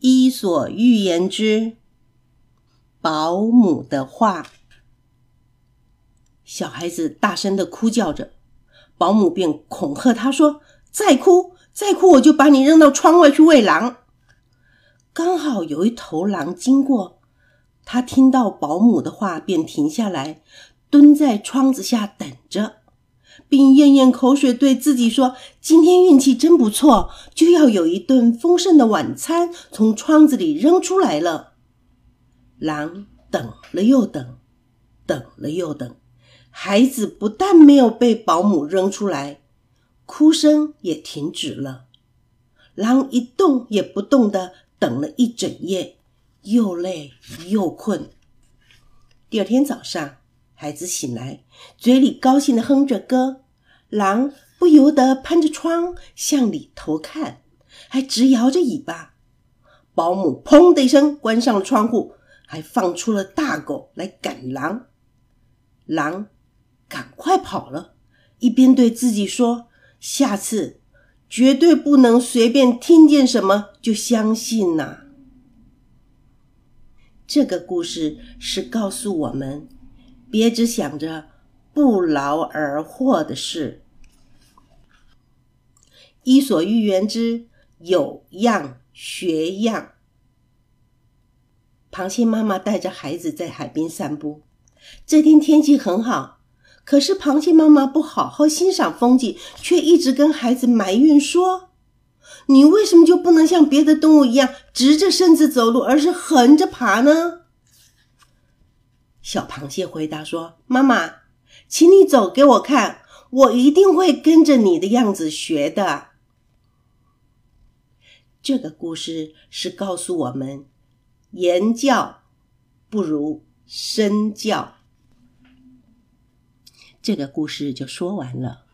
伊索寓言之保姆的话。小孩子大声的哭叫着，保姆便恐吓他说：“再哭，再哭，我就把你扔到窗外去喂狼。”刚好有一头狼经过，他听到保姆的话，便停下来，蹲在窗子下等着。并咽咽口水，对自己说：“今天运气真不错，就要有一顿丰盛的晚餐从窗子里扔出来了。”狼等了又等，等了又等，孩子不但没有被保姆扔出来，哭声也停止了。狼一动也不动的等了一整夜，又累又困。第二天早上。孩子醒来，嘴里高兴的哼着歌，狼不由得攀着窗向里头看，还直摇着尾巴。保姆砰的一声关上了窗户，还放出了大狗来赶狼。狼赶快跑了，一边对自己说：“下次绝对不能随便听见什么就相信呐。”这个故事是告诉我们。别只想着不劳而获的事。伊索寓言之有样学样。螃蟹妈妈带着孩子在海边散步。这天天气很好，可是螃蟹妈妈不好好欣赏风景，却一直跟孩子埋怨说：“你为什么就不能像别的动物一样直着身子走路，而是横着爬呢？”小螃蟹回答说：“妈妈，请你走给我看，我一定会跟着你的样子学的。”这个故事是告诉我们，言教不如身教。这个故事就说完了。